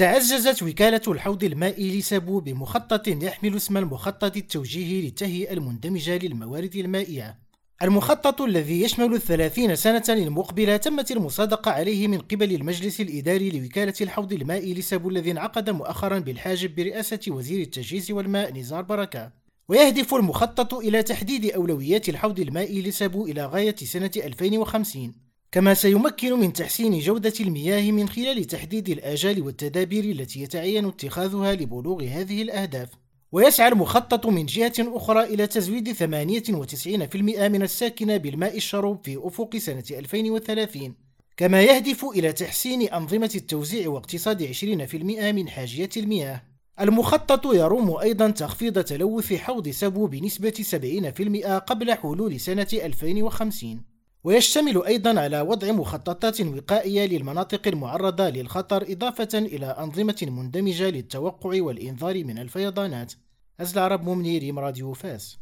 تعززت وكالة الحوض المائي لسابو بمخطط يحمل اسم المخطط التوجيهي للتهيئة المندمجة للموارد المائية. المخطط الذي يشمل الثلاثين سنة المقبلة تمت المصادقة عليه من قبل المجلس الإداري لوكالة الحوض المائي لسابو الذي انعقد مؤخرا بالحاجب برئاسة وزير التجهيز والماء نزار بركة. ويهدف المخطط إلى تحديد أولويات الحوض المائي لسابو إلى غاية سنة 2050 كما سيمكن من تحسين جودة المياه من خلال تحديد الآجال والتدابير التي يتعين اتخاذها لبلوغ هذه الأهداف. ويسعى المخطط من جهة أخرى إلى تزويد 98% من الساكنة بالماء الشروب في أفق سنة 2030 كما يهدف إلى تحسين أنظمة التوزيع واقتصاد 20% من حاجية المياه. المخطط يروم أيضا تخفيض تلوث حوض سبو بنسبة 70% قبل حلول سنة 2050 ويشتمل أيضا على وضع مخططات وقائية للمناطق المعرضة للخطر إضافة إلى أنظمة مندمجة للتوقع والإنذار من الفيضانات. أزل عرب ممني ريم راديو فاس.